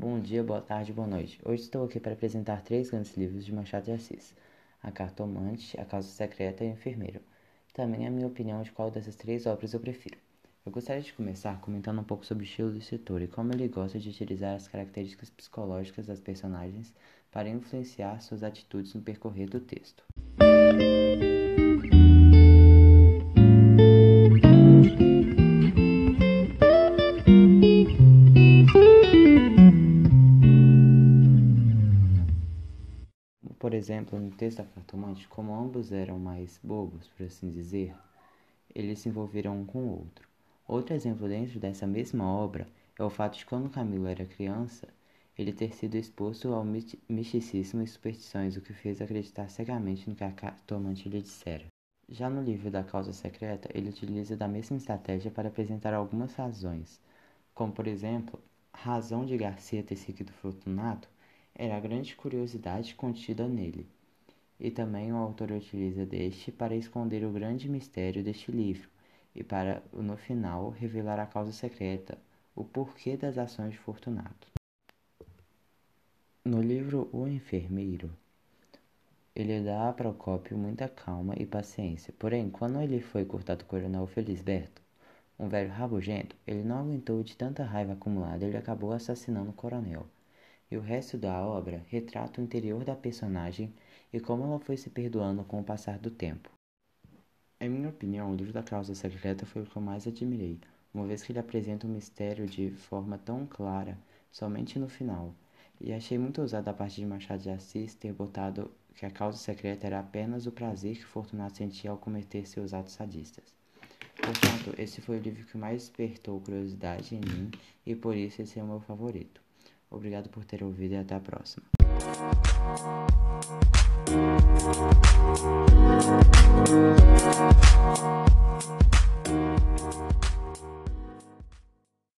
Bom dia, boa tarde, boa noite. Hoje estou aqui para apresentar três grandes livros de Machado de Assis: A Cartomante, A Causa Secreta e O Enfermeiro. Também a minha opinião de qual dessas três obras eu prefiro. Eu gostaria de começar comentando um pouco sobre o estilo do escritor e como ele gosta de utilizar as características psicológicas das personagens para influenciar suas atitudes no percorrer do texto. Por exemplo, no texto da cartomante, como ambos eram mais bobos, por assim dizer, eles se envolveram um com o outro. Outro exemplo dentro dessa mesma obra é o fato de quando Camilo era criança, ele ter sido exposto ao misticismo e superstições, o que fez acreditar cegamente no que a cartomante lhe dissera. Já no livro da Causa Secreta, ele utiliza da mesma estratégia para apresentar algumas razões, como por exemplo, razão de Garcia ter seguido Fortunato era a grande curiosidade contida nele. E também o autor utiliza deste para esconder o grande mistério deste livro e para, no final, revelar a causa secreta, o porquê das ações de Fortunato. No livro O Enfermeiro, ele dá a Procópio muita calma e paciência, porém, quando ele foi cortado o coronel Felisberto, um velho rabugento, ele não aguentou de tanta raiva acumulada e ele acabou assassinando o coronel e o resto da obra retrata o interior da personagem e como ela foi se perdoando com o passar do tempo. Em minha opinião, o livro da Causa Secreta foi o que eu mais admirei, uma vez que ele apresenta o um mistério de forma tão clara, somente no final. E achei muito ousado a parte de Machado de Assis ter botado que a causa secreta era apenas o prazer que Fortunato sentia ao cometer seus atos sadistas. Portanto, esse foi o livro que mais despertou curiosidade em mim e por isso esse é o meu favorito. Obrigado por ter ouvido e até a próxima.